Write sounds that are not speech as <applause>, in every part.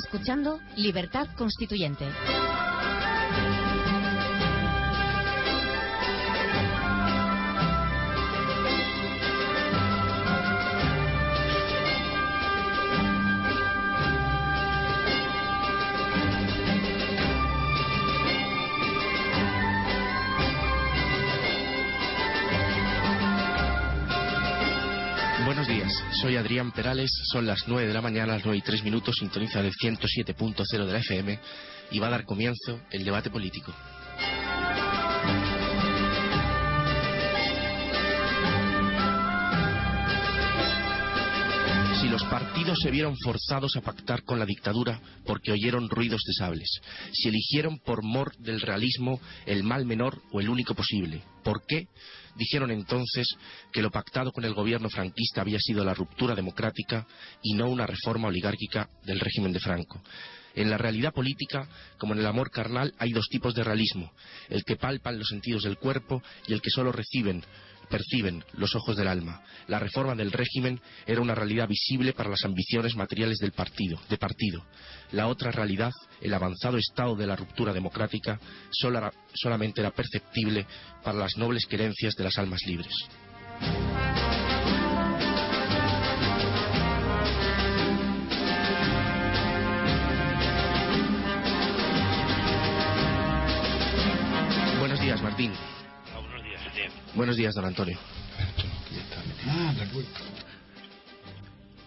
escuchando Libertad Constituyente. Soy Adrián Perales, son las 9 de la mañana, las 9 y 3 minutos, sintoniza el 107.0 de la FM y va a dar comienzo el debate político. Si los partidos se vieron forzados a pactar con la dictadura porque oyeron ruidos de sables, si eligieron por mor del realismo el mal menor o el único posible, ¿por qué? Dijeron entonces que lo pactado con el gobierno franquista había sido la ruptura democrática y no una reforma oligárquica del régimen de Franco. En la realidad política, como en el amor carnal, hay dos tipos de realismo, el que palpan los sentidos del cuerpo y el que solo reciben, perciben los ojos del alma. La reforma del régimen era una realidad visible para las ambiciones materiales del partido, de partido. La otra realidad, el avanzado estado de la ruptura democrática, sola- solamente era perceptible para las nobles querencias de las almas libres. Buenos días, Martín. Buenos días, don Antonio. Ah, de acuerdo.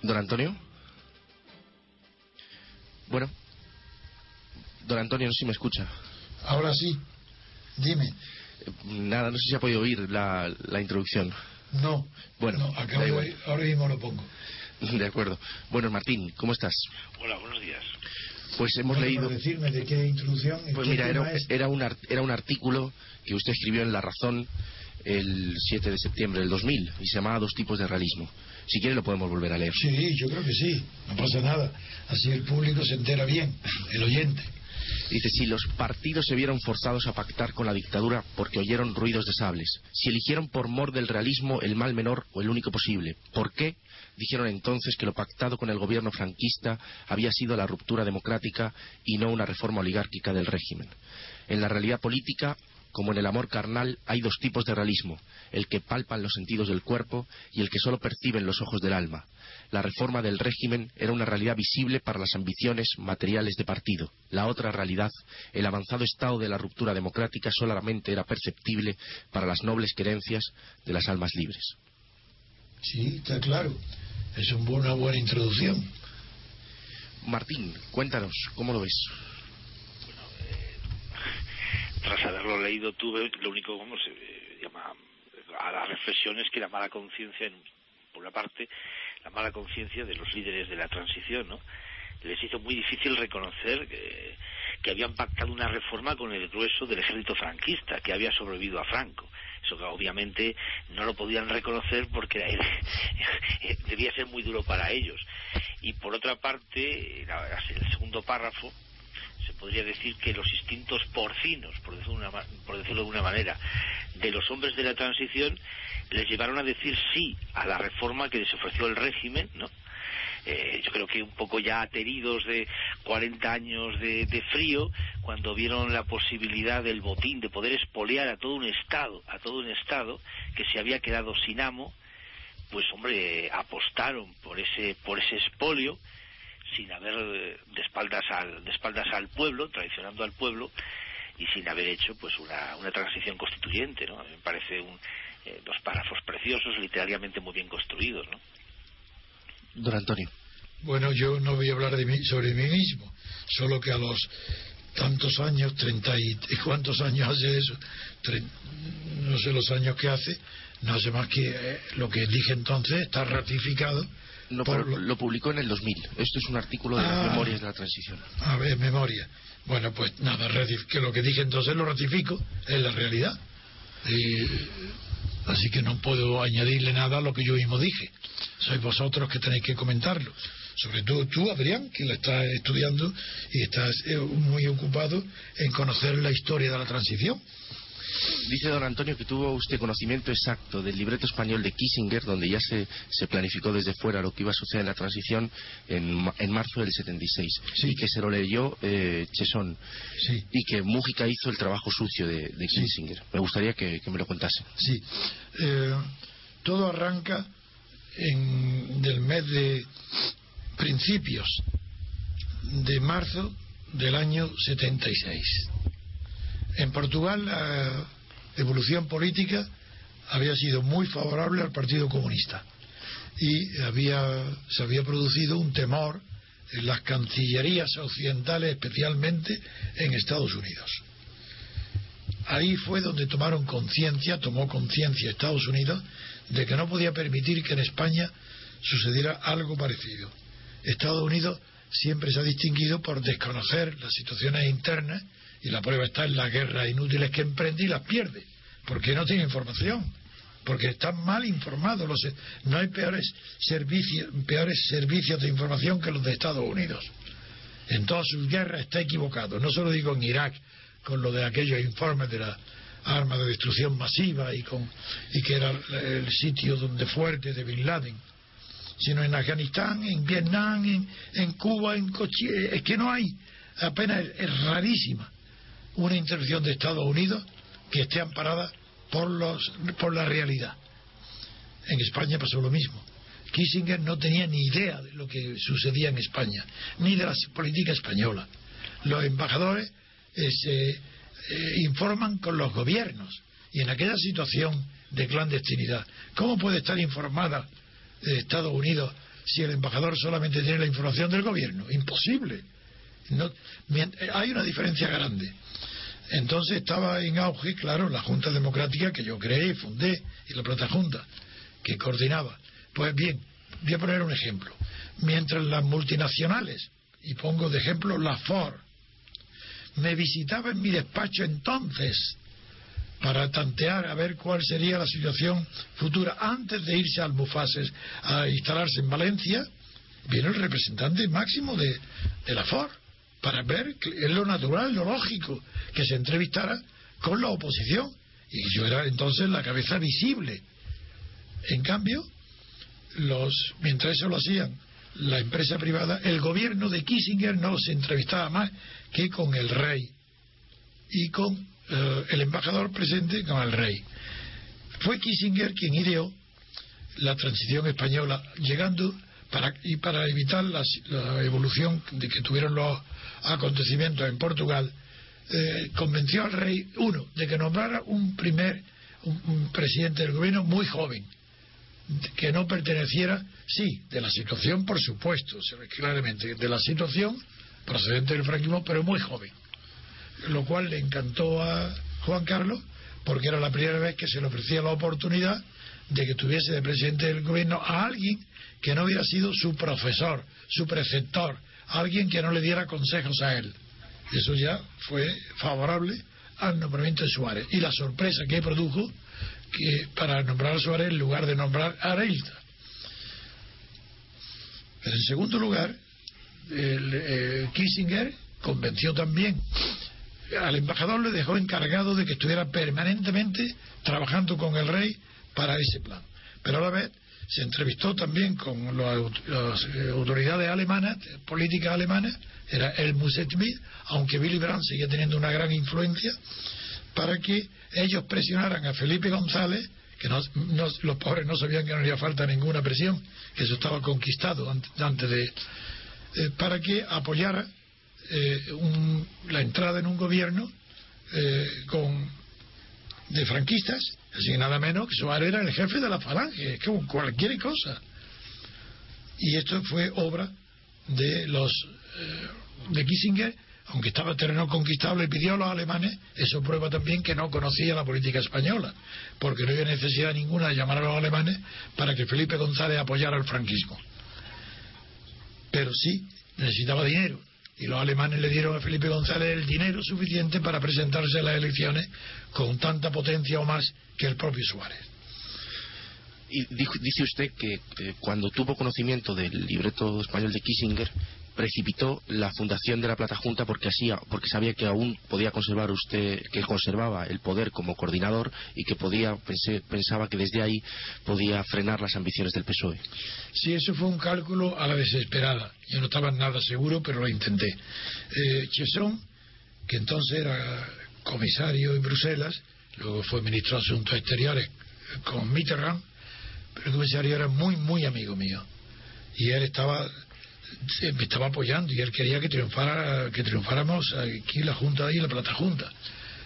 ¿Don Antonio? Bueno. Don Antonio, no sé si me escucha. Ahora sí, dime. Eh, Nada, no sé si ha podido oír la, la introducción. No. Bueno, no, acabo da de igual. oír, ahora mismo lo pongo. <laughs> De acuerdo. Bueno, Martín, ¿cómo estás? Hola, buenos días. Pues hemos Bueno, leído... decirme de qué introducción. Pues qué mira, era, era, un, ar- era un artículo que usted escribió en La Razón el 7 de septiembre del 2000 y se llamaba Dos tipos de realismo. Si quiere lo podemos volver a leer. Sí, yo creo que sí. No pasa nada. Así el público se entera bien, el oyente. Dice, si los partidos se vieron forzados a pactar con la dictadura porque oyeron ruidos de sables, si eligieron por mor del realismo el mal menor o el único posible, ¿por qué? Dijeron entonces que lo pactado con el gobierno franquista había sido la ruptura democrática y no una reforma oligárquica del régimen. En la realidad política, como en el amor carnal, hay dos tipos de realismo, el que palpan los sentidos del cuerpo y el que solo perciben los ojos del alma. La reforma del régimen era una realidad visible para las ambiciones materiales de partido. La otra realidad, el avanzado estado de la ruptura democrática, solamente era perceptible para las nobles querencias de las almas libres. Sí, está claro. Es una buena introducción. Martín, cuéntanos, ¿cómo lo ves? Tras haberlo leído, tuve lo único como se llama a las reflexiones que la mala conciencia, en- por una parte, la mala conciencia de los líderes de la transición, ¿no? Les hizo muy difícil reconocer que, habían pactado una reforma con el grueso del ejército franquista, que había sobrevivido a Franco. Eso que obviamente no lo podían reconocer porque <laughs> debía ser muy duro para ellos. Y por otra parte, la- el segundo párrafo, se podría decir que los instintos porcinos, por decirlo, de una por decirlo de alguna manera, de los hombres de la transición les llevaron a decir sí a la reforma que les ofreció el régimen, ¿no? Eh, yo creo que un poco ya ateridos de 40 años de, de frío, cuando vieron la posibilidad del botín, de poder expoliar a todo un Estado, a todo un Estado que se había quedado sin amo, pues hombre, apostaron por ese, por ese expolio, sin haber eh, de espaldas al de espaldas al pueblo traicionando al pueblo y sin haber hecho pues una, una transición constituyente no A mí me parece un, eh, dos párrafos preciosos literariamente muy bien construidos no Don Antonio. Bueno, yo no voy a hablar de mí, sobre mí mismo, solo que a los tantos años, treinta y, ¿y cuántos años hace eso, Tre- no sé los años que hace, no hace más que eh, lo que dije entonces está ratificado. Por lo- publicó en el 2000. Esto es un artículo de las Ah. memorias de la transición. A ver, memoria. Bueno, pues nada, que lo que dije entonces lo ratifico, es la realidad. Y, así que no puedo añadirle nada a lo que yo mismo dije. Sois vosotros que tenéis que comentarlo. Sobre todo tú, Adrián, que lo estás estudiando y estás eh, muy ocupado en conocer la historia de la transición. Dice don Antonio que tuvo usted conocimiento exacto del libreto español de Kissinger, donde ya se, se planificó desde fuera lo que iba a suceder en la transición en, en marzo del 76. Sí. Y que se lo leyó eh, Chesón. Sí. Y que Mújica hizo el trabajo sucio de, de Sí. Kissinger. Me gustaría que, que me lo contase. Sí. Eh, todo arranca en, del mes de principios de marzo del año 76. En Portugal la evolución política había sido muy favorable al Partido Comunista y había, se había producido un temor en las cancillerías occidentales, especialmente en Estados Unidos. Ahí fue donde tomaron conciencia, tomó conciencia Estados Unidos, de que no podía permitir que en España sucediera algo parecido. Estados Unidos siempre se ha distinguido por desconocer las situaciones internas y la prueba está en las guerras inútiles que emprende y las pierde, porque no tiene información, porque están mal informados. Los, no hay peores servicios, peores servicios de información que los de Estados Unidos. En todas sus guerras está equivocado. No solo digo en Irak, con lo de aquellos informes de la arma de destrucción masiva y, con, y que era el sitio donde fuerte de Bin Laden, sino en Afganistán, en Vietnam, en, en Cuba, en Cochile. Es que no hay, apenas es rarísima una intervención de Estados Unidos que esté amparada por, los, por la realidad. En España pasó lo mismo. Kissinger no tenía ni idea de lo que sucedía en España, ni de la política española. Los embajadores eh, se eh, informan con los gobiernos y en aquella situación de clandestinidad, ¿cómo puede estar informada de Estados Unidos si el embajador solamente tiene la información del gobierno? Imposible. No, hay una diferencia grande. Entonces estaba en auge, claro, la Junta Democrática que yo creé y fundé, y la Plata Junta, que coordinaba. Pues bien, voy a poner un ejemplo. Mientras las multinacionales, y pongo de ejemplo la Ford, me visitaba en mi despacho entonces para tantear a ver cuál sería la situación futura antes de irse a Almufases a instalarse en Valencia, viene el representante máximo de, de la Ford para ver es lo natural, lo lógico, que se entrevistara con la oposición. Y yo era entonces la cabeza visible. En cambio, los, mientras eso lo hacían la empresa privada, el gobierno de Kissinger no se entrevistaba más que con el rey y con eh, el embajador presente con el rey. Fue Kissinger quien ideó la transición española, llegando para, y para evitar la, evolución de que tuvieron los acontecimientos en Portugal, eh, convenció al rey, uno, de que nombrara un primer un, un presidente del gobierno muy joven, que no perteneciera, sí, de la situación, por supuesto, claramente, de la situación procedente del franquismo, pero muy joven. Lo cual le encantó a Juan Carlos, porque era la primera vez que se le ofrecía la oportunidad de que tuviese de presidente del gobierno a alguien que no hubiera sido su profesor, su preceptor, alguien que no le diera consejos a él. Eso ya fue favorable al nombramiento de Suárez. Y la sorpresa que produjo que para nombrar a Suárez en lugar de nombrar a Areilza. Pero en segundo lugar, el, eh, Kissinger convenció también al embajador le dejó encargado de que estuviera permanentemente trabajando con el rey para ese plan. Pero a la vez se entrevistó también con las autoridades alemanas, políticas alemanas, era el Schmidt, aunque Willy Brandt seguía teniendo una gran influencia, para que ellos presionaran a Felipe González, que no, los pobres no sabían que no haría falta ninguna presión, que eso estaba conquistado antes, antes de. Eh, para que apoyara eh, un, la entrada en un gobierno eh, con de franquistas, así nada menos que Suárez era el jefe de la falange, que cualquier cosa. Y esto fue obra de los eh, de Kissinger, aunque estaba terreno conquistable, pidió a los alemanes, eso prueba también que no conocía la política española, porque no había necesidad ninguna de llamar a los alemanes para que Felipe González apoyara el franquismo. Pero sí necesitaba dinero y los alemanes le dieron a Felipe González el dinero suficiente para presentarse a las elecciones con tanta potencia o más que el propio Suárez. Y dijo, dice usted que eh, cuando tuvo conocimiento del libreto español de Kissinger, precipitó la fundación de la Plata Junta porque hacía, porque sabía que aún podía conservar usted, que conservaba el poder como coordinador y que podía, pensaba que desde ahí podía frenar las ambiciones del PSOE. Sí, eso fue un cálculo a la desesperada. Yo no estaba nada seguro, pero lo intenté. Eh, Chesson, que entonces era comisario en Bruselas, luego fue ministro de Asuntos Exteriores con Mitterrand, pero el comisario era muy, muy amigo mío. Y él estaba me estaba apoyando y él quería que triunfara que triunfáramos aquí la Junta y la Plata Junta.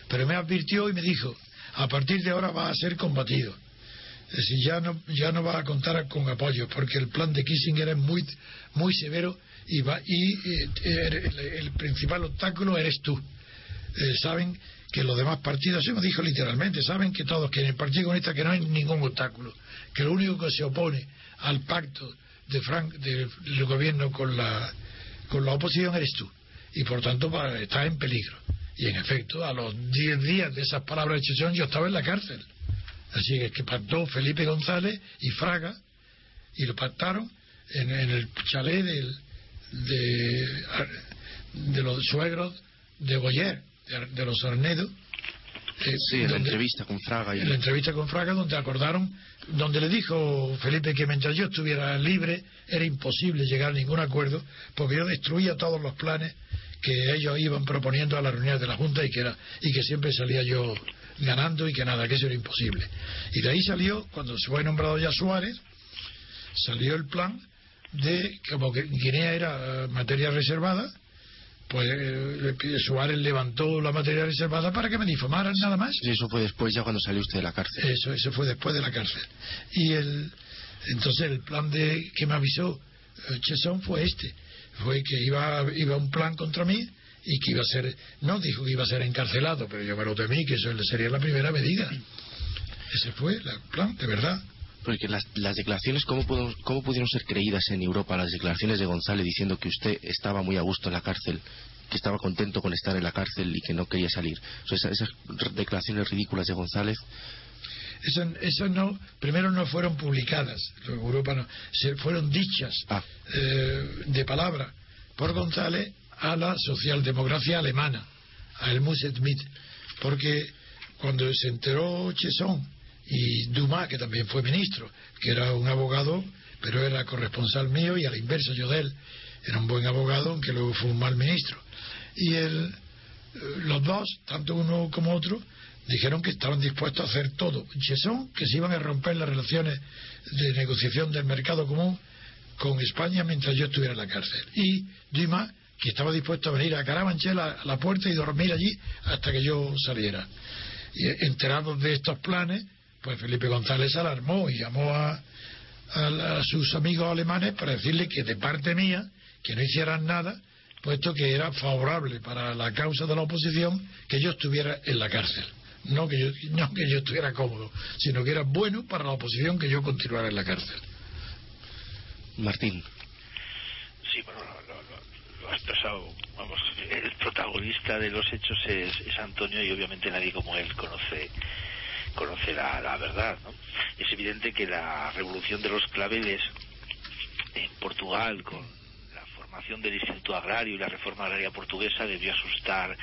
Pero me advirtió y me dijo, a partir de ahora va a ser combatido. Es decir, ya no, ya no va a contar con apoyo, porque el plan de Kissinger es muy, muy severo y, va, y eh, el, principal obstáculo eres tú. Eh, saben que los demás partidos, se me dijo literalmente, saben que todos, que en el Partido Comunista que no hay ningún obstáculo, que lo único que se opone al pacto de Frank, del gobierno con la, con la oposición eres tú. Y por tanto está en peligro. Y en efecto, a los 10 días de esas palabras de Chesón yo estaba en la cárcel. Así que, que pactó Felipe González y Fraga, y lo pactaron en, el chalet del, de, de los suegros de Boyer, de, los Arnedo. Eh, sí, en la entrevista con Fraga. Y... En la entrevista con Fraga, donde acordaron, donde le dijo Felipe que mientras yo estuviera libre era imposible llegar a ningún acuerdo, porque yo destruía todos los planes que ellos iban proponiendo a las reuniones de la Junta y que, era, y que siempre salía yo ganando y que nada, que eso era imposible. Y de ahí salió, cuando se fue nombrado ya Suárez, salió el plan de, como que Guinea era eh, materia reservada, pues eh, Suárez levantó la materia reservada para que me difamaran nada más. Y eso fue después ya cuando salió usted de la cárcel. Eso, eso fue después de la cárcel. Y el, entonces el plan de que me avisó eh, Chesón fue este fue que iba, iba un plan contra mí y que iba a ser, no dijo que iba a ser encarcelado, pero yo me lo temí, que eso sería la primera medida. Ese fue el plan, de verdad. Porque las, las declaraciones, ¿cómo, ¿cómo pudieron ser creídas en Europa las declaraciones de González diciendo que usted estaba muy a gusto en la cárcel, que estaba contento con estar en la cárcel y que no quería salir? esas, esas declaraciones ridículas de González esas, no, primero no fueron publicadas, Europa no, se fueron dichas ah. eh, de palabra por González a la socialdemocracia alemana, a Helmut Schmidt, porque cuando se enteró Chesson y Dumas, que también fue ministro, que era un abogado, pero era corresponsal mío y a la inversa yo de él, era un buen abogado, aunque luego fue un mal ministro. Y el, eh, los dos, tanto uno como otro, dijeron que estaban dispuestos a hacer todo. Chesson, que se iban a romper las relaciones de negociación del mercado común con España mientras yo estuviera en la cárcel. Y Dumas, que estaba dispuesto a venir a Carabanchel a la puerta y dormir allí hasta que yo saliera. Y enterados de estos planes, pues Felipe González alarmó y llamó a, a sus amigos alemanes para decirle que de parte mía, que no hicieran nada, puesto que era favorable para la causa de la oposición que yo estuviera en la cárcel no que yo, no que yo estuviera cómodo, sino que era bueno para la oposición que yo continuara en la cárcel. Martín. Sí, bueno, lo, ha expresado. Vamos, el protagonista de los hechos es, Antonio y obviamente nadie como él conoce conoce la, la verdad. ¿no? Es evidente que la revolución de los claveles en Portugal con del Instituto Agrario y la reforma agraria portuguesa debió asustar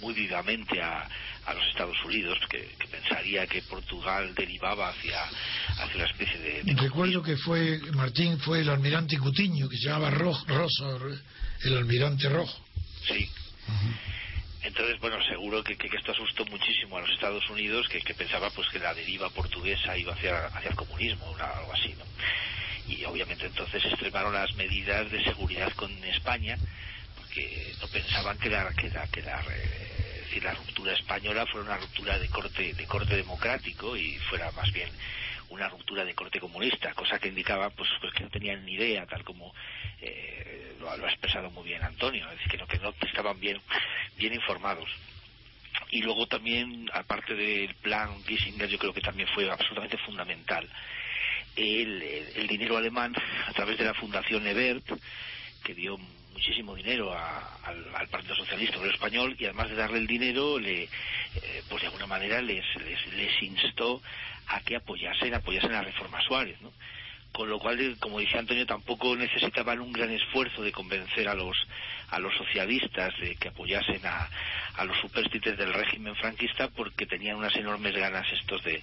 muy vivamente a, los Estados Unidos, que, pensaría que Portugal derivaba hacia, hacia una especie de... Recuerdo que fue, Martín, fue el almirante Cutiño, que se llamaba Rojo, Rosa, el almirante rojo. Sí. Entonces, bueno, seguro que, esto asustó muchísimo a los Estados Unidos, que, pensaba pues que la deriva portuguesa iba hacia, hacia el comunismo, o algo así, ¿no? y obviamente entonces extremaron las medidas de seguridad con España porque no pensaban que la, que la, que la, eh, la ruptura española fuera una ruptura de corte de corte democrático y fuera más bien una ruptura de corte comunista, cosa que indicaba pues, pues que no tenían ni idea, tal como eh, lo, ha expresado muy bien Antonio, es que no, que no estaban bien, bien informados. Y luego también, aparte del plan Kissinger, yo creo que también fue absolutamente fundamental el, dinero alemán a través de la Fundación Ebert, que dio muchísimo dinero al, Partido Socialista Obrero Español y además de darle el dinero, le, eh, pues de alguna manera les, les, instó a que apoyasen, apoyasen la reforma Suárez, ¿no? con lo cual, como dice Antonio, tampoco necesitaban un gran esfuerzo de convencer a los a los socialistas de que apoyasen a, a los superstites del régimen franquista porque tenían unas enormes ganas estos de,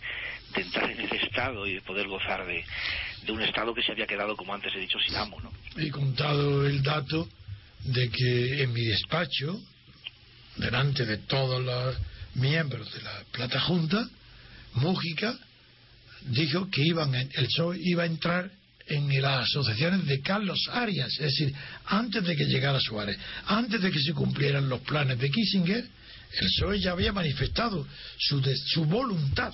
entrar en ese Estado y de poder gozar de, de, un Estado que se había quedado, como antes he dicho, sin amo. ¿no? He contado el dato de que en mi despacho, delante de todos los miembros de la Plata Junta, Mújica dijo que iban el PSOE iba a entrar en las asociaciones de Carlos Arias, es decir, antes de que llegara Suárez, antes de que se cumplieran los planes de Kissinger, el PSOE ya había manifestado su, su voluntad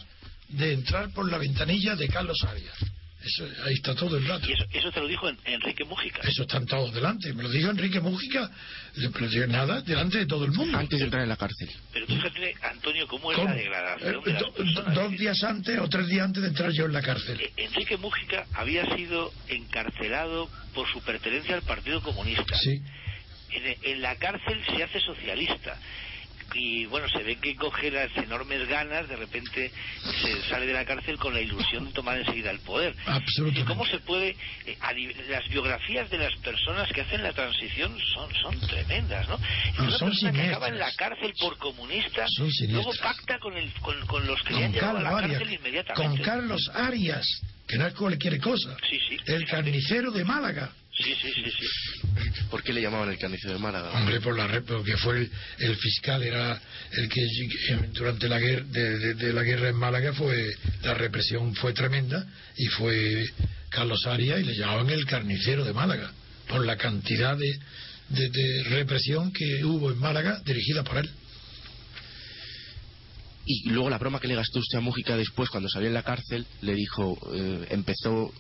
de entrar por la ventanilla de Carlos Arias. Eso, ahí está todo el rato. ¿Y eso, eso te lo dijo en, Enrique Mújica? Eso están todos delante. Me lo dijo Enrique Mújica, pero digo nada, delante de todo el mundo. Antes de entrar en la cárcel. Pero tú fíjate, Antonio, cómo es la degradación. Eh, do, dos días antes o tres días antes de entrar yo en la cárcel. Eh, Enrique Mújica había sido encarcelado por su pertenencia al Partido Comunista. Sí. En, en la cárcel se hace socialista y bueno, se ve que coge las enormes ganas, de repente se sale de la cárcel con la ilusión de tomar enseguida el poder. Absolutamente. ¿Cómo se puede? Eh, las biografías de las personas que hacen la transición son, son tremendas, ¿no? no una son persona que acaba en la cárcel por comunista, luego pacta con, el, con, con los que con le han llevado a la Arias, cárcel inmediatamente. Con Carlos Arias, que no es cualquier cosa. Sí, sí. El carnicero de Málaga. Sí, sí, sí, sí. ¿Por qué le llamaban el carnicero de Málaga? Hombre, por la porque fue el, el, fiscal, era el que durante la guerra de, de, de, la guerra en Málaga fue la represión fue tremenda y fue Carlos Arias y le llamaban el carnicero de Málaga por la cantidad de, de represión que hubo en Málaga dirigida por él. Y luego la broma que le gastó usted a Mújica después, cuando salió en la cárcel, le dijo, eh, empezó,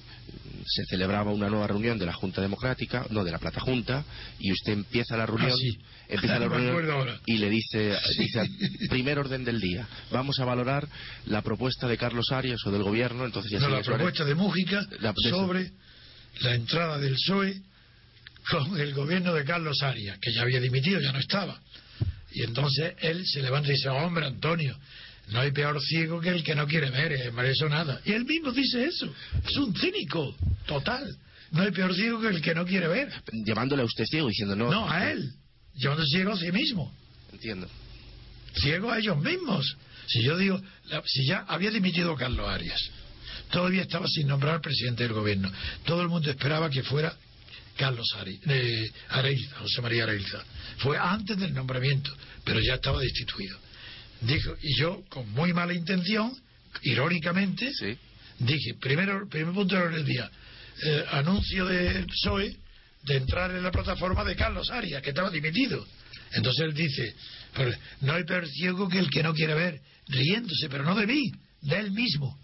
se celebraba una nueva reunión de la Junta Democrática, no de la Plata Junta, y usted empieza la reunión, ah, sí. empieza la <laughs> reunión y le dice, Sí. dice, primer orden del día, vamos a valorar la propuesta de Carlos Arias o del gobierno, entonces ya No, la propuesta de Mújica La- sobre la entrada del PSOE con el gobierno de Carlos Arias, que ya había dimitido, ya no estaba. Y entonces él se levanta y dice, hombre, Antonio, no hay peor ciego que el que no quiere ver, eh, eso nada. Y él mismo dice eso, es un cínico, total. No hay peor ciego que el que no quiere ver. Llamándole a usted ciego, diciendo, no, No, a él, llevando ciego a sí mismo. entiendo. ciego a ellos mismos. Si yo digo, la- si ya había dimitido Carlos Arias, todavía estaba sin nombrar presidente del gobierno, todo el mundo esperaba que fuera Carlos Ari, eh, Areilza, José María Areilza. Fue antes del nombramiento, pero ya estaba destituido. Dijo, y yo, con muy mala intención, irónicamente, Sí. dije, primero, primer punto del día, eh, anuncio del PSOE de entrar en la plataforma de Carlos Arias, que estaba dimitido. Entonces él dice, pues, no hay peor ciego que el que no quiere ver, riéndose, pero no de mí, de él mismo.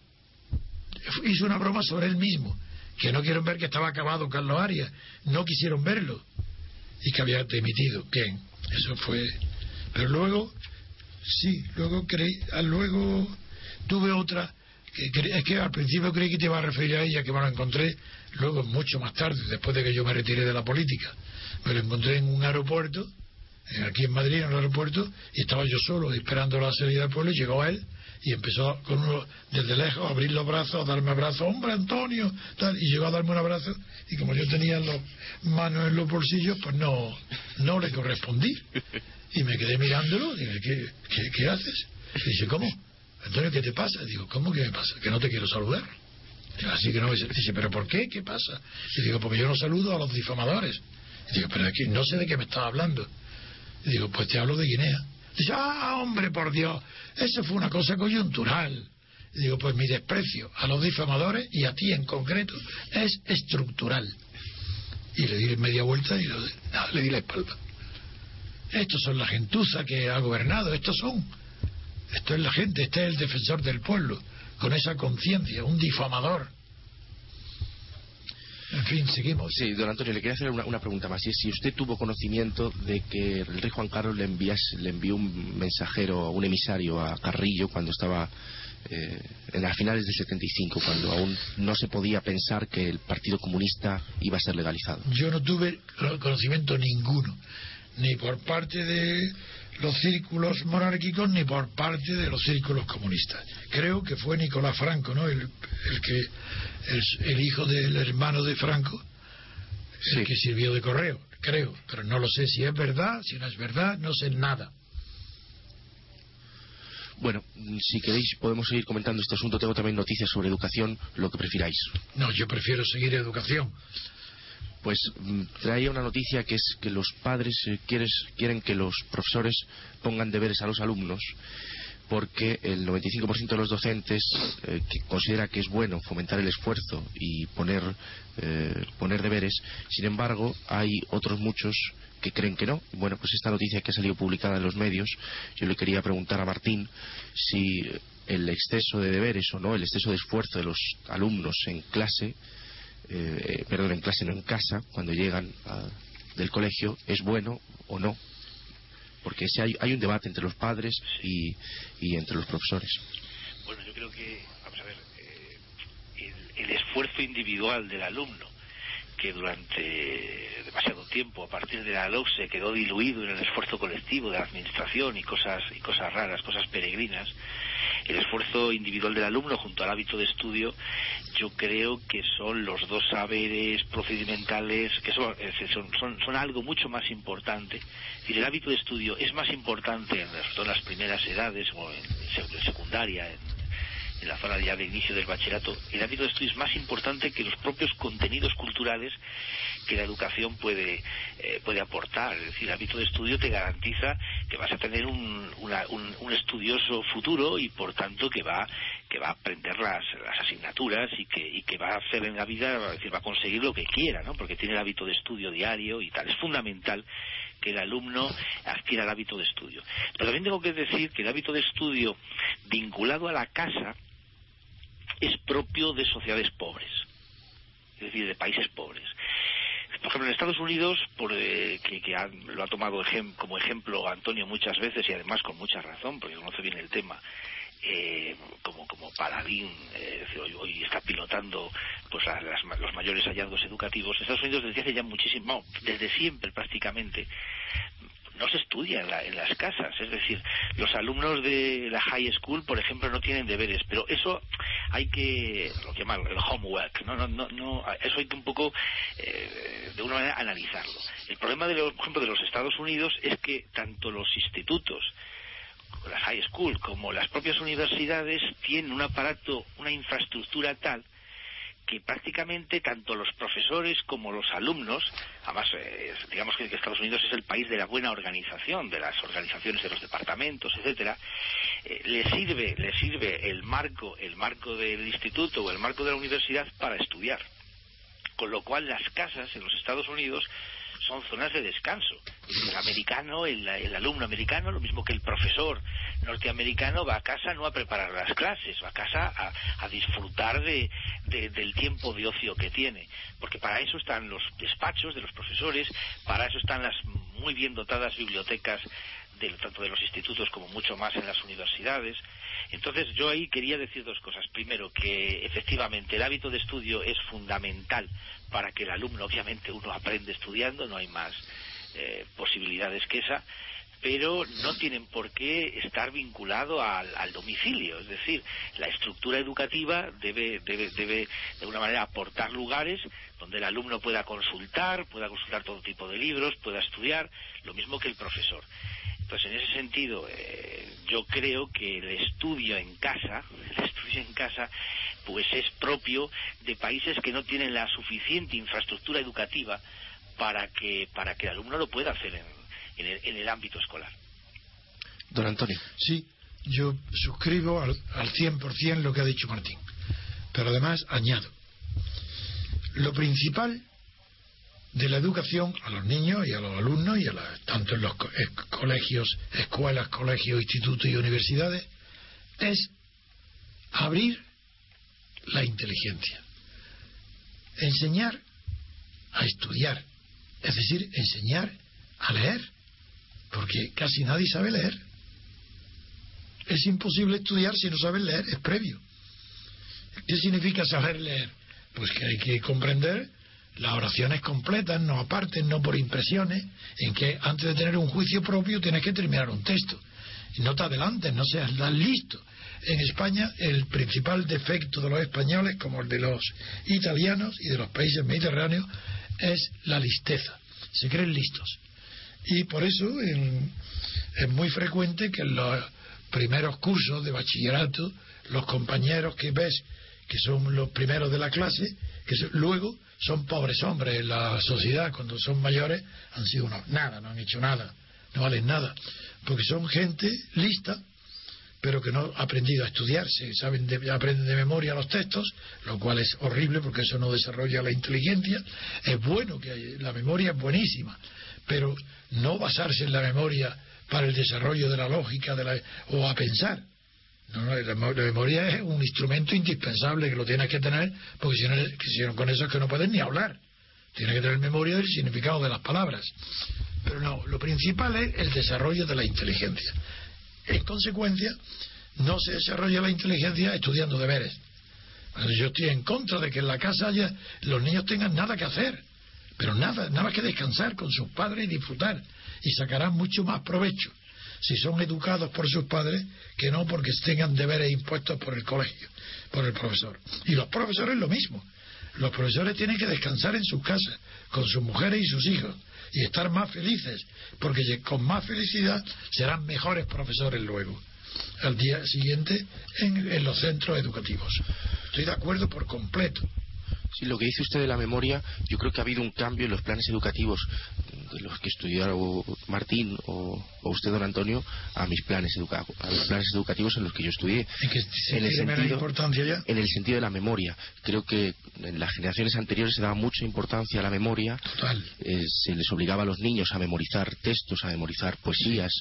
Hizo una broma sobre él mismo, que no quieren ver que estaba acabado Carlos Arias, no quisieron verlo, y que había dimitido. Bien, eso fue. Pero luego, sí, luego creí, ah, luego tuve otra, que cre- es que al principio creí que te iba a referir a ella, que me lo encontré luego mucho más tarde, después de que yo me retiré de la política. Me lo encontré en un aeropuerto, aquí en Madrid, en el aeropuerto, y estaba yo solo esperando la salida del pueblo, y llegó él y empezó con uno, desde lejos a abrir los brazos, a darme abrazos, hombre Antonio, tal, y llegó a darme un abrazo, y como yo tenía las manos en los bolsillos, pues no, no le correspondí. Y me quedé mirándolo, dije, ¿qué, qué, qué haces? Y dice, ¿cómo? Antonio, ¿qué te pasa? Digo, ¿cómo que me pasa? Que no te quiero saludar. Así que no, dice, ¿pero por qué? ¿Qué pasa? Y digo, porque yo no saludo a los difamadores. Y digo, pero aquí no sé de qué me estás hablando. Y digo, pues te hablo de Guinea. Dice, ah, hombre, por Dios, eso fue una cosa coyuntural. Y digo, pues mi desprecio a los difamadores y a ti en concreto es estructural. Y le di media vuelta y le di la espalda. Estos son la gentuza que ha gobernado, estos son. Esto es la gente, este es el defensor del pueblo, con esa conciencia, un difamador. En fin, seguimos. Sí, don Antonio, le quería hacer una, una pregunta más. Es si usted tuvo conocimiento de que el rey Juan Carlos le, envías- le envió un mensajero, un emisario a Carrillo cuando estaba eh, en las finales del 75, cuando aún no se podía pensar que el Partido Comunista iba a ser legalizado. Yo no tuve conocimiento ninguno, ni por parte de los círculos monárquicos ni por parte de los círculos comunistas. Creo que fue Nicolás Franco, ¿no? El, el que el, el, hijo del hermano de Franco, el que sirvió de correo, creo, pero no lo sé si es verdad, si no es verdad, no sé nada. Bueno, si queréis podemos seguir comentando este asunto. Tengo también noticias sobre educación, lo que prefiráis. No, yo prefiero seguir educación. Pues mm, traía una noticia que es que los padres eh, quieres, quieren que los profesores pongan deberes a los alumnos porque el 95% de los docentes eh, que considera que es bueno fomentar el esfuerzo y poner, eh, poner deberes, sin embargo, hay otros muchos que creen que no. Bueno, pues esta noticia que ha salido publicada en los medios, yo le quería preguntar a Martín si el exceso de deberes o no, el exceso de esfuerzo de los alumnos en clase, eh, perdón, en clase no en casa, cuando llegan del colegio, es bueno o no porque si hay, hay un debate entre los padres y, y, entre los profesores. Bueno, yo creo que, vamos a ver, eh, el, el, esfuerzo individual del alumno, que durante demasiado tiempo, a partir de la LOCSE, quedó diluido en el esfuerzo colectivo de la administración y cosas, y cosas raras, cosas peregrinas, el esfuerzo individual del alumno junto al hábito de estudio, yo creo que son los dos saberes procedimentales que son, son, son, son algo mucho más importante. Es decir, el hábito de estudio es más importante en las, en las primeras edades o en, en secundaria, en, en la zona ya de inicio del bachillerato, el hábito de estudio es más importante que los propios contenidos culturales que la educación puede, eh, puede aportar. Es decir, el hábito de estudio te garantiza que vas a tener un, una, un, estudioso futuro y, por tanto, que va, que va a aprender las, las asignaturas y que, y que va a hacer en la vida, decir, va a conseguir lo que quiera, ¿no? Porque tiene el hábito de estudio diario y tal. Es fundamental que el alumno adquiera el hábito de estudio. Pero también tengo que decir que el hábito de estudio vinculado a la casa es propio de sociedades pobres, es decir, de países pobres. Por ejemplo, en Estados Unidos, por, eh, que, que ha, lo ha tomado ejem, como ejemplo Antonio muchas veces y además con mucha razón, porque conoce bien el tema, eh, como, como paladín, eh, hoy, hoy, está pilotando pues las, las, los mayores hallazgos educativos. Estados Unidos desde hace ya muchísimo, desde siempre prácticamente, no se estudia en, la, en, las casas. Es decir, los alumnos de la high school, por ejemplo, no tienen deberes, pero eso hay que, lo que llaman el homework, no, no, no, no eso hay que un poco, eh, de una manera, analizarlo. El problema, de los, por ejemplo, de los Estados Unidos es que tanto los institutos, las high school, como las propias universidades tienen un aparato, una infraestructura tal que prácticamente tanto los profesores como los alumnos, además eh, digamos que Estados Unidos es el país de la buena organización, de las organizaciones de los departamentos, etcétera, eh, le sirve, le sirve el marco, el marco del instituto o el marco de la universidad para estudiar. Con lo cual las casas en los Estados Unidos son zonas de descanso. El americano, el, alumno americano, lo mismo que el profesor norteamericano, va a casa no a preparar las clases, va a casa a, disfrutar de, de, del tiempo de ocio que tiene. Porque para eso están los despachos de los profesores, para eso están las muy bien dotadas bibliotecas tanto de los institutos como mucho más en las universidades. Entonces yo ahí quería decir dos cosas. Primero, que efectivamente el hábito de estudio es fundamental para que el alumno, obviamente uno aprende estudiando, no hay más eh, posibilidades que esa, pero no tienen por qué estar vinculado al, domicilio. Es decir, la estructura educativa debe, debe, debe de alguna manera aportar lugares donde el alumno pueda consultar, pueda consultar todo tipo de libros, pueda estudiar, lo mismo que el profesor. Entonces, en ese sentido, eh, yo creo que el estudio en casa, <laughs> el estudio en casa, pues es propio de países que no tienen la suficiente infraestructura educativa para que, para que el alumno lo pueda hacer en, en, el, en el ámbito escolar. Don Antonio. Sí, yo suscribo al, al 100% lo que ha dicho Martín, pero además añado, lo principal de la educación a los niños y a los alumnos y a tanto en los co colegios, escuelas, colegios, institutos y universidades es abrir la inteligencia, enseñar a estudiar, es decir, enseñar a leer, porque casi nadie sabe leer. Es imposible estudiar si no sabes leer, es previo. ¿Qué significa saber leer? Pues que hay que comprender las oraciones completas, no apartes, no por impresiones, en que antes de tener un juicio propio tienes que terminar un texto. No te adelantes, no seas listo. En España el principal defecto de los españoles, como el de los italianos y de los países mediterráneos, es la listeza. Se creen listos. Y por eso es muy frecuente que en los primeros cursos de bachillerato, los compañeros que ves que son los primeros de la clase, que luego son pobres hombres en la sociedad, cuando son mayores han sido unos nada, no han hecho nada, no valen nada, porque son gente lista, pero que no ha aprendido a estudiarse, saben aprenden de memoria los textos, lo cual es horrible porque eso no desarrolla la inteligencia. Es bueno que la memoria es buenísima, pero no basarse en la memoria para el desarrollo de la lógica de la, o a pensar. No, la, memoria es un instrumento indispensable que lo tienes que tener, porque si no, con eso es que no puedes ni hablar. Tienes que tener memoria del significado de las palabras. Pero no, lo principal es el desarrollo de la inteligencia. En consecuencia, no se desarrolla la inteligencia estudiando deberes. Yo estoy en contra de que en la casa haya, los niños tengan nada que hacer, pero nada, nada más que descansar con sus padres y disfrutar, y sacarán mucho más provecho si son educados por sus padres que no porque tengan deberes impuestos por el colegio, por el profesor. Y los profesores lo mismo. Los profesores tienen que descansar en sus casas, con sus mujeres y sus hijos, y estar más felices, porque con más felicidad serán mejores profesores luego, al día siguiente en, en los centros educativos. Estoy de acuerdo por completo. Sí, lo que dice usted de la memoria, yo creo que ha habido un cambio en los planes educativos de los que estudiaron Martín o, usted, don Antonio, a mis planes educativos, a los planes educativos en los que yo estudié. en, el sentido, importancia ya? en el sentido de la memoria. Creo que en las generaciones anteriores se daba mucha importancia a la memoria. Eh, se les obligaba a los niños a memorizar textos, a memorizar poesías,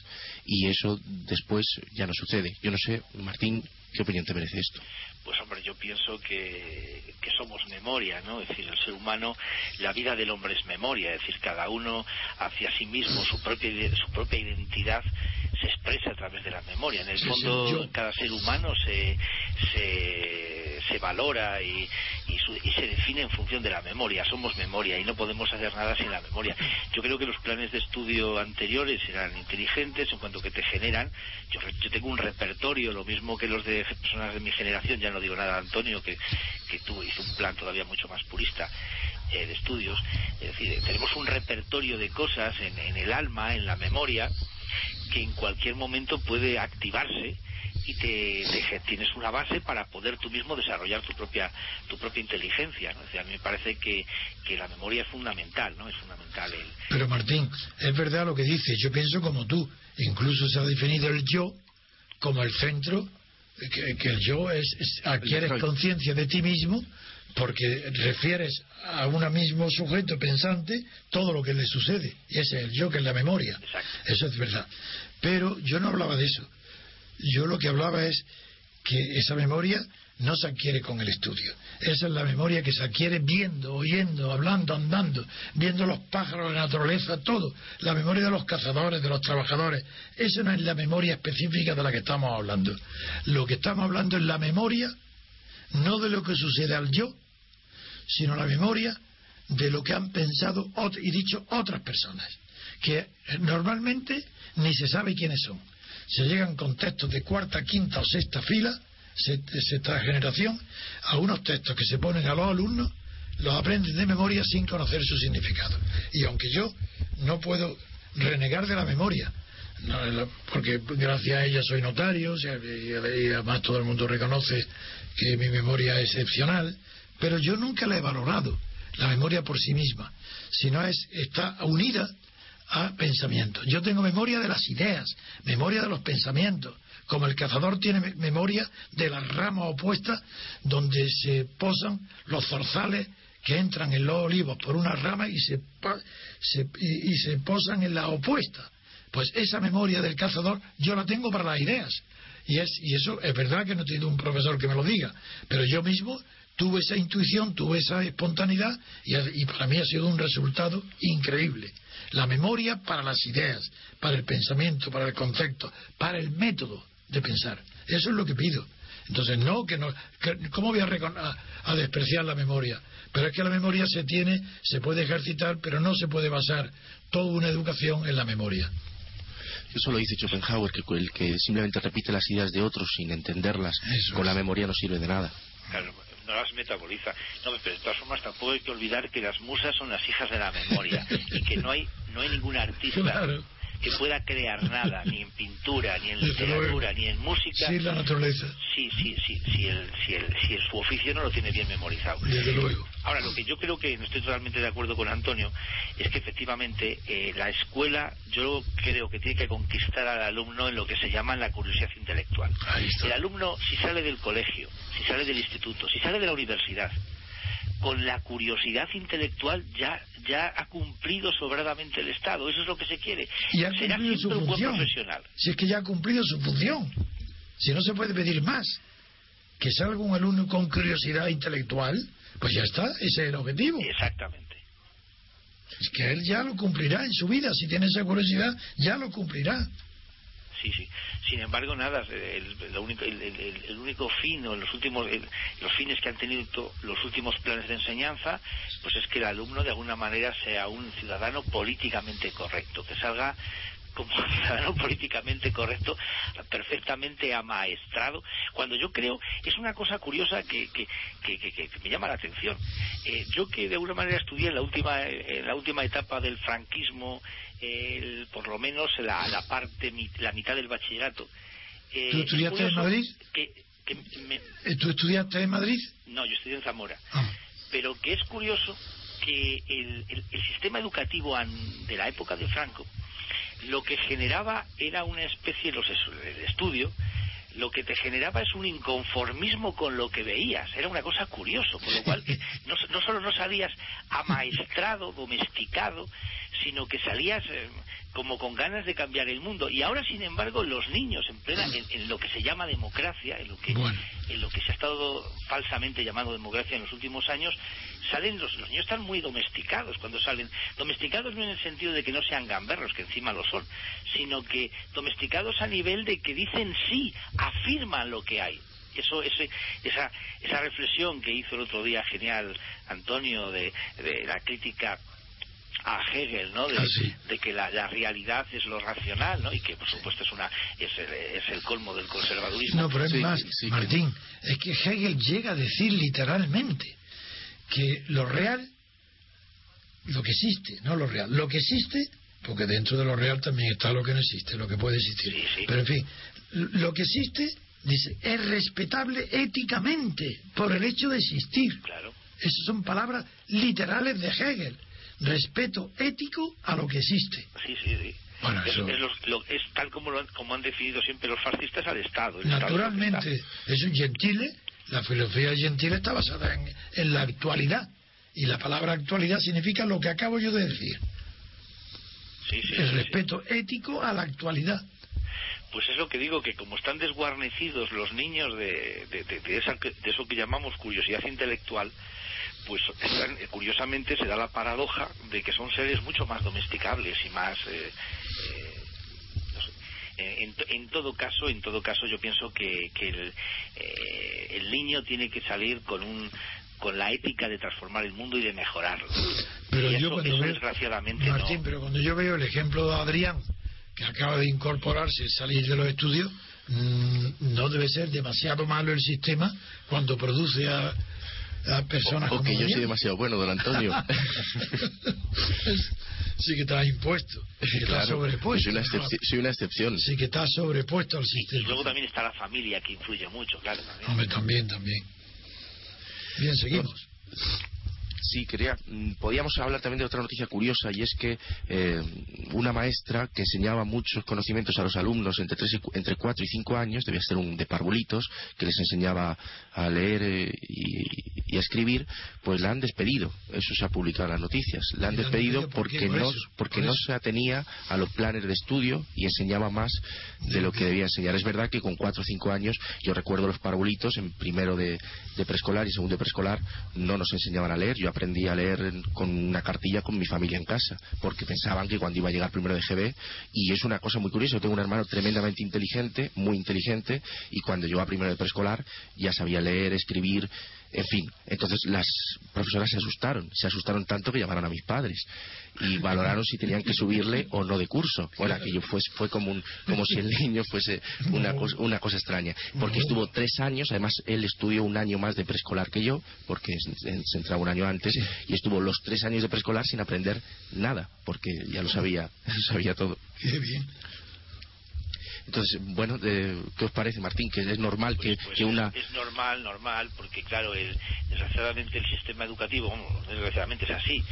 y eso después ya no sucede. Yo no sé, Martín, ¿qué opinión te merece esto? Pues hombre, yo pienso que, somos memoria, ¿no? Es decir, el ser humano, la vida del hombre es memoria, es decir, cada uno hacia sí mismo, su propia, su propia identidad se expresa a través de la memoria. En el fondo, cada ser humano se, se, se valora y, y, se define en función de la memoria. Somos memoria y no podemos hacer nada sin la memoria. Yo creo que los planes de estudio anteriores eran inteligentes en cuanto que te generan. Yo, tengo un repertorio, lo mismo que los de personas de mi generación, ya no digo nada Antonio, que, que tú hizo un plan todavía mucho más purista eh, de estudios. Es decir, tenemos un repertorio de cosas en el alma, en la memoria, que en cualquier momento puede activarse y te, tienes una base para poder tú mismo desarrollar tu propia tu propia inteligencia ¿no? a mí me parece que, que, la memoria es fundamental no es fundamental el... pero Martín es verdad lo que dices. Yo pienso como tú. Incluso se ha definido el yo como el centro que, el yo es, adquieres conciencia de ti mismo porque refieres a un mismo sujeto pensante todo lo que le sucede. Y ese es el yo que es la memoria. Eso es verdad. Pero yo no hablaba de eso yo lo que hablaba es que esa memoria no se adquiere con el estudio. Esa es la memoria que se adquiere viendo, oyendo, hablando, andando, viendo los pájaros, la naturaleza, todo. La memoria de los cazadores, de los trabajadores. Esa no es la memoria específica de la que estamos hablando. Lo que estamos hablando es la memoria, no de lo que sucede al yo, sino la memoria de lo que han pensado y dicho otras personas, que normalmente ni se sabe quiénes son se llegan con textos de cuarta, quinta o sexta fila, sexta generación, a unos textos que se ponen a los alumnos, los aprenden de memoria sin conocer su significado. Y aunque yo no puedo renegar de la memoria, porque gracias a ella soy notario, y además todo el mundo reconoce que mi memoria es excepcional, pero yo nunca la he valorado, la memoria por sí misma, sino es, está unida a pensamientos. Yo tengo memoria de las ideas, memoria de los pensamientos, como el cazador tiene memoria de las ramas opuestas donde se posan los zorzales que entran en los olivos por una rama y se, y, se posan en la opuesta. Pues esa memoria del cazador yo la tengo para las ideas. Y, es, y eso es verdad que no he tenido un profesor que me lo diga, pero yo mismo tuve esa intuición, tuve esa espontaneidad y para mí ha sido un resultado increíble. La memoria para las ideas, para el pensamiento, para el concepto, para el método de pensar. Eso es lo que pido. Entonces, no, que no. ¿Cómo voy a, a, despreciar la memoria? Pero es que la memoria se tiene, se puede ejercitar, pero no se puede basar toda una educación en la memoria. Eso lo dice Schopenhauer, que el que simplemente repite las ideas de otros sin entenderlas, con la memoria no sirve de nada. Claro, no las metaboliza. No, pero de todas formas tampoco hay que olvidar que las musas son las hijas de la memoria y que no hay, no hay ningún artista <laughs> que pueda crear nada, ni en pintura, ni en literatura, ni en música. Sí, la naturaleza. Sí, sí, sí, si, el, si, el, si el, su oficio no lo tiene bien memorizado. Desde luego. Ahora, lo que yo creo que no estoy totalmente de acuerdo con Antonio es que efectivamente eh, la escuela, yo creo que tiene que conquistar al alumno en lo que se llama la curiosidad intelectual. El alumno, si sale del colegio, si sale del instituto, si sale de la universidad, con la curiosidad intelectual ya ya ha cumplido sobradamente el Estado. Eso es lo que se quiere. Y ha cumplido su función. profesional. Si es que ya ha cumplido su función. Si no se puede pedir más. Que salga un alumno con curiosidad intelectual, pues ya está, ese es el objetivo. Exactamente. Es que él ya lo cumplirá en su vida. Si tiene esa curiosidad, ya lo cumplirá sí, sí. Sin embargo, nada, el, único, fin o los últimos los fines que han tenido los últimos planes de enseñanza, pues es que el alumno de alguna manera sea un ciudadano políticamente correcto, que salga como ciudadano <laughs> políticamente correcto, perfectamente amaestrado, cuando yo creo, es una cosa curiosa que, que, que, me llama la atención. Eh, yo que de alguna manera estudié en la última, en la última etapa del franquismo, por lo menos la, la parte, la mitad del bachillerato. Eh, ¿Tú estudiaste en Madrid? Eh, ¿Tú estudiaste en Madrid? No, yo estudié en Zamora. Ah. Pero que es curioso que el, el sistema educativo de la época de Franco lo que generaba era una especie, los, el estudio, lo que te generaba es un inconformismo con lo que veías. Era una cosa curioso, con lo cual <laughs> no, no solo no salías amaestrado, domesticado, sino que salías eh, como con ganas de cambiar el mundo. Y ahora, sin embargo, los niños, en, plena, en, lo que se llama democracia, en lo que, en lo que se ha estado falsamente llamando democracia en los últimos años, salen los, los niños están muy domesticados cuando salen. Domesticados no en el sentido de que no sean gamberros, que encima lo son, sino que domesticados a nivel de que dicen sí, afirman lo que hay eso ese, esa esa reflexión que hizo el otro día genial Antonio de, de la crítica a Hegel, ¿no? De, ah, que la, realidad es lo racional, ¿no? Y que, por supuesto, es una es el, es el colmo del conservadurismo. No, pero es más, Martín, es que Hegel llega a decir literalmente que lo real, lo que existe, no lo real, lo que existe, porque dentro de lo real también está lo que no existe, lo que puede existir. Pero, en fin, lo que existe, dice, es respetable éticamente por el hecho de existir. Claro. Esas son palabras literales de Hegel respeto ético a lo que existe. Sí, sí, sí. es, tal como, como han definido siempre los fascistas al Estado. Naturalmente, es un gentile, la filosofía gentile está basada en, la actualidad. Y la palabra actualidad significa lo que acabo yo de decir. Sí, sí, el respeto ético a la actualidad. Pues es lo que digo, que como están desguarnecidos los niños de, de, de eso que llamamos curiosidad intelectual, pues curiosamente se da la paradoja de que son seres mucho más domesticables y más eh, eh, en, todo caso en todo caso yo pienso que, el, eh, el niño tiene que salir con un con la ética de transformar el mundo y de mejorarlo. Pero yo cuando veo, desgraciadamente Martín pero cuando yo veo el ejemplo de Adrián que acaba de incorporarse salir de los estudios mm, no debe ser demasiado malo el sistema cuando produce a personas o, que yo soy demasiado bueno, don Antonio. <laughs> sí que está impuesto, sí que está sobrepuesto. Soy una, soy una, excepción. Sí que está sobrepuesto al sistema. Y luego también está la familia que influye mucho, claro. También, Hombre, también. también. Bien, seguimos. Sí, quería, mm, podíamos hablar también de otra noticia curiosa y es que eh, una maestra que enseñaba muchos conocimientos a los alumnos entre, tres y, entre 4 y 5 años, debía ser un de parvulitos, que les enseñaba a leer eh, y, a escribir, pues la han despedido. Eso se ha publicado en las noticias. La han despedido porque no, porque no se atenía a los planes de estudio y enseñaba más de lo que debía enseñar. Es verdad que con cuatro o cinco años, yo recuerdo los parabolitos en primero de, preescolar y segundo de preescolar, no nos enseñaban a leer. Yo aprendí a leer con una cartilla con mi familia en casa, porque pensaban que cuando iba a llegar primero de GB, y es una cosa muy curiosa, yo tengo un hermano tremendamente inteligente, muy inteligente, y cuando yo a primero de preescolar ya sabía leer, escribir, en fin, entonces las profesoras se asustaron, se asustaron tanto que llamaron a mis padres y <laughs> valoraron si tenían que subirle o no de curso. Bueno, aquello fue, fue como, un, como si el <laughs> niño fuese una, cosa, una cosa extraña, porque estuvo tres años, además él estudió un año más de preescolar que yo, porque se entraba un año antes, y estuvo los tres años de preescolar sin aprender nada, porque ya lo sabía, <laughs> sabía todo. Qué bien. Entonces, bueno, ¿qué os parece, Martín? Que es normal que, pues, que una... Es normal, normal, porque claro, el, desgraciadamente el sistema educativo, desgraciadamente es así.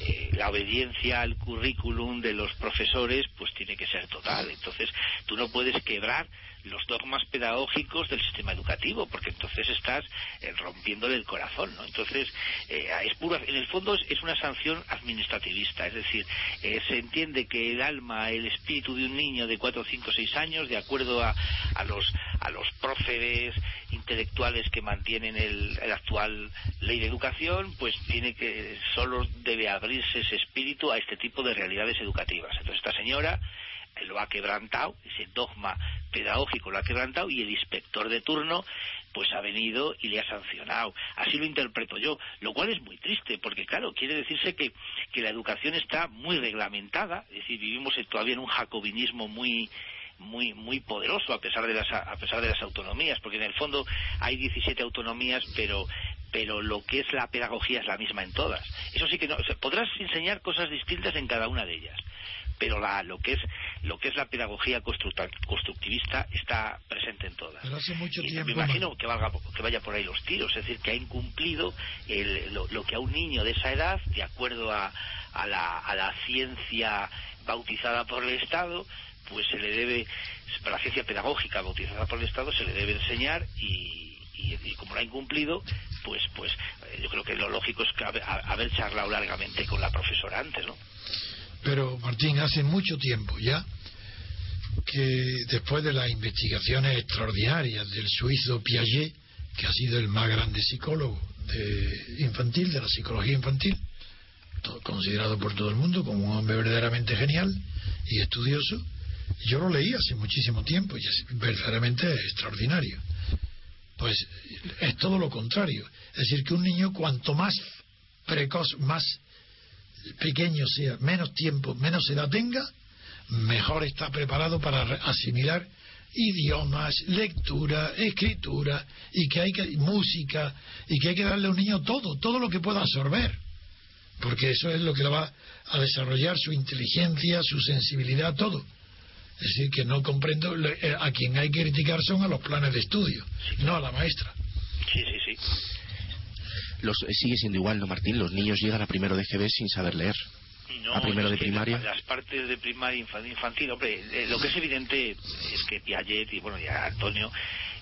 Eh, la obediencia al currículum de los profesores pues tiene que ser total. Entonces, tú no puedes quebrar los dogmas pedagógicos del sistema educativo, porque entonces estás eh, rompiéndole el corazón, ¿no? Entonces, eh, es pura, en el fondo es, una sanción administrativista, es decir, eh, se entiende que el alma, el espíritu de un niño de 4, 5, 6 años, de acuerdo a, a los a los próceres intelectuales que mantienen el, el actual ley de educación, pues tiene que solo debe abrirse ese espíritu a este tipo de realidades educativas. Entonces esta señora lo ha quebrantado, ese dogma pedagógico lo ha quebrantado y el inspector de turno pues ha venido y le ha sancionado. Así lo interpreto yo, lo cual es muy triste, porque claro, quiere decirse que, que la educación está muy reglamentada, es decir, vivimos todavía en un jacobinismo muy muy muy poderoso a pesar de las a pesar de las autonomías porque en el fondo hay 17 autonomías pero pero lo que es la pedagogía es la misma en todas eso sí que no podrás enseñar cosas distintas en cada una de ellas pero la, lo que es lo que es la pedagogía constructivista está presente en todas. y me imagino que, valga, que vaya por ahí los tiros, es decir, que ha incumplido lo, que a un niño de esa edad, de acuerdo a, a, la, a la ciencia bautizada por el Estado, pues se le debe, para la ciencia pedagógica bautizada por el Estado, se le debe enseñar y, y, como lo ha incumplido, pues, pues eh, yo creo que lo lógico es que haber charlado largamente con la profesora antes, ¿no? Pero, Martín, hace mucho tiempo ya que después de las investigaciones extraordinarias del suizo Piaget, que ha sido el más grande psicólogo de infantil, de la psicología infantil, considerado por todo el mundo como un hombre verdaderamente genial y estudioso, yo lo leí hace muchísimo tiempo y es verdaderamente extraordinario. Pues es todo lo contrario. Es decir, que un niño cuanto más precoz, más pequeño sea, menos tiempo, menos edad tenga, mejor está preparado para asimilar idiomas, lectura, escritura y que hay que música y que hay que darle a un niño todo, todo lo que pueda absorber, porque eso es lo que le va a desarrollar su inteligencia, su sensibilidad, todo. Es decir, que no comprendo eh, a quien hay que criticar son a los planes de estudio, no a la maestra. Sí, sí, sí los, eh, sigue siendo igual, ¿no, Martín? Los niños llegan a primero de GB sin saber leer. a primero de primaria. Las partes de primaria infantil, hombre, eh, lo que es evidente es que Piaget y bueno, ya Antonio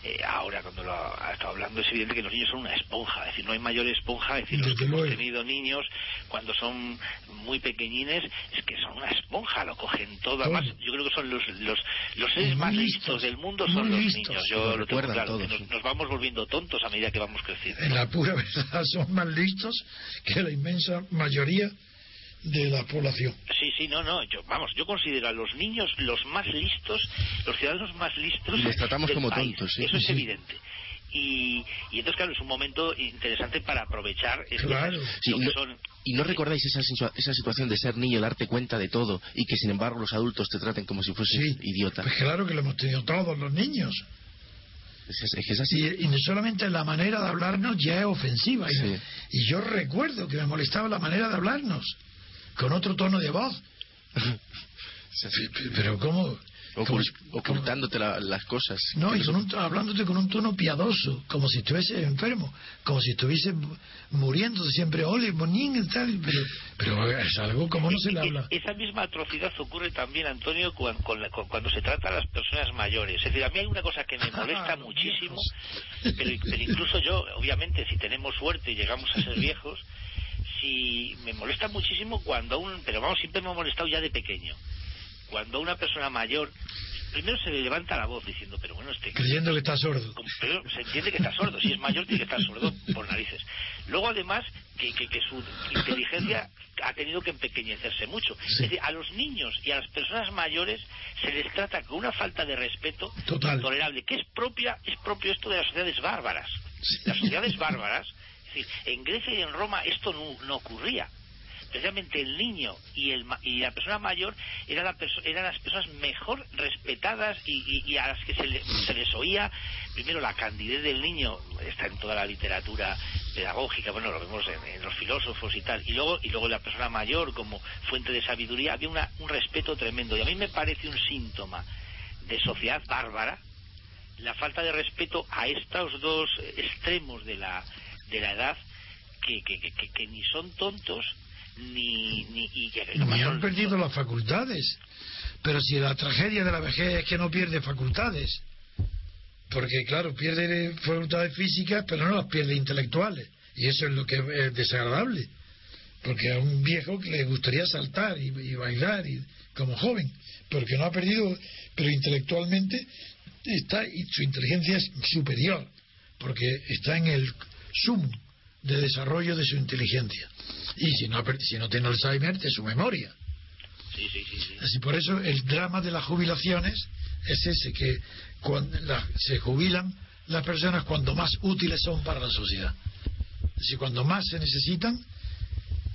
eh, ahora cuando lo ha, estado hablando es evidente que los niños son una esponja, es decir, no hay mayor esponja, es decir, los que hemos tenido niños cuando son muy pequeñines, es que son una esponja, lo cogen todo, además yo creo que son los los, los seres más listos, del mundo son los niños, yo lo tengo claro, que nos, vamos volviendo tontos a medida que vamos creciendo. En la pura <laughs> verdad son más listos que la inmensa mayoría de la población. Sí, sí, no, no. Yo, vamos, yo considero a los niños los más listos, los ciudadanos más listos. Y les tratamos como tontos, sí. Eso es evidente. Y, y, entonces, claro, es un momento interesante para aprovechar. Claro. ¿Y no recordáis esa, esa situación de ser niño, darte cuenta de todo y que sin embargo los adultos te traten como si fueses idiota? Pues claro que lo hemos tenido todos los niños. Es, es así. Y, no solamente la manera de hablarnos ya es ofensiva. y yo recuerdo que me molestaba la manera de hablarnos con otro tono de voz. Pero ¿cómo? ocultándote las cosas. No, y hablándote con un tono piadoso, como si estuviese enfermo, como si estuviese muriendo siempre, ole, bonín y tal. Pero, es algo como no se le habla. Esa misma atrocidad ocurre también, Antonio, cuando, cuando se trata a las personas mayores. Es decir, a mí hay una cosa que me <laughs> molesta muchísimo, pero, pero incluso yo, obviamente, si tenemos suerte y llegamos a ser viejos, si me molesta muchísimo cuando un, pero vamos, siempre me ha molestado ya de pequeño, cuando una persona mayor primero se le levanta la voz diciendo, pero bueno, este... Creyendo que está sordo. Pero se entiende que está sordo. Si es mayor, tiene que estar sordo por narices. Luego, además, que, que, su inteligencia ha tenido que empequeñecerse mucho. Es decir, a los niños y a las personas mayores se les trata con una falta de respeto intolerable, que es propia, es propio esto de las sociedades bárbaras. Las sociedades bárbaras en Grecia y en Roma esto no, ocurría. Especialmente el niño y, el, y la persona mayor eran, las personas mejor respetadas y, a las que se, les oía. Primero la candidez del niño está en toda la literatura pedagógica bueno lo vemos en, los filósofos y tal. Y luego y luego la persona mayor como fuente de sabiduría había un respeto tremendo. Y a mí me parece un síntoma de sociedad bárbara la falta de respeto a estos dos extremos de la de la edad que, que, que, ni son tontos ni, ni, ni han perdido las facultades. Pero si la tragedia de la vejez es que no pierde facultades, porque claro, pierde facultades físicas, pero no las pierde intelectuales. Y eso es lo que es desagradable. Porque a un viejo que le gustaría saltar y, y bailar y, como joven, porque no ha perdido, pero intelectualmente está y su inteligencia es superior, porque está en el sumo de desarrollo de su inteligencia. Y si no, si no tiene Alzheimer, de su memoria. Así por eso el drama de las jubilaciones es ese, que cuando se jubilan las personas cuando más útiles son para la sociedad. Si cuando más se necesitan,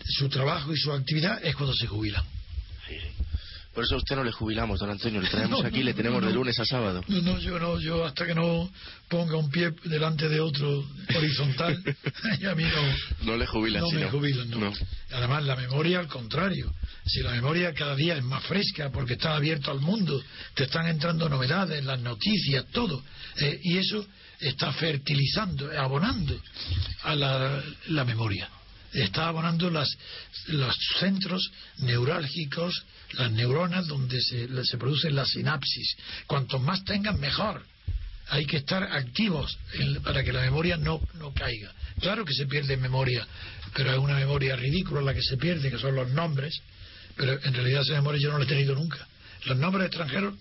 su trabajo y su actividad es cuando se jubilan. Por eso a usted no le jubilamos, don Antonio. Le traemos <laughs> aquí, le tenemos de lunes a sábado. No, no, yo no. Yo hasta que no ponga un pie delante de otro horizontal, <laughs> a mí no. No le jubilan, No me jubilan, no. Además, la memoria, al contrario. Si la memoria cada día es más fresca porque está abierto al mundo, te están entrando novedades, las noticias, todo. Eh, y eso está fertilizando, abonando a la, la memoria está abonando las, los centros neurálgicos, las neuronas donde se, se producen las sinapsis. Cuanto más tengan, mejor. Hay que estar activos para que la memoria no, no caiga. Claro que se pierde memoria, pero es una memoria ridícula la que se pierde, que son los nombres, pero en realidad esa memoria yo no la he tenido nunca. Los nombres extranjeros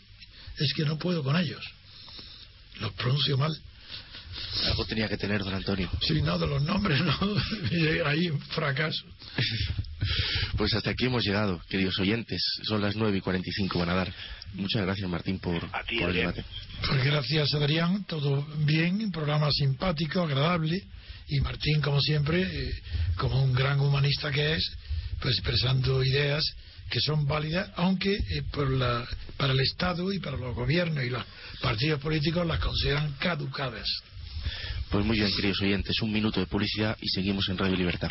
es que no puedo con ellos. Los pronuncio mal. Algo tenía que tener, don Antonio. Sí, no, de los nombres, no. <laughs> Ahí fracaso. Pues hasta aquí hemos llegado, queridos oyentes. Son las 9 y 45 van a dar. Muchas gracias, Martín, por, el debate. Pues gracias, Adrián. Todo bien, un programa simpático, agradable. Y Martín, como siempre, eh, como un gran humanista que es, pues expresando ideas que son válidas, aunque eh, por la, para el Estado y para los gobiernos y los partidos políticos las consideran caducadas. Pues muy bien, queridos oyentes, un minuto de publicidad y seguimos en Radio Libertad.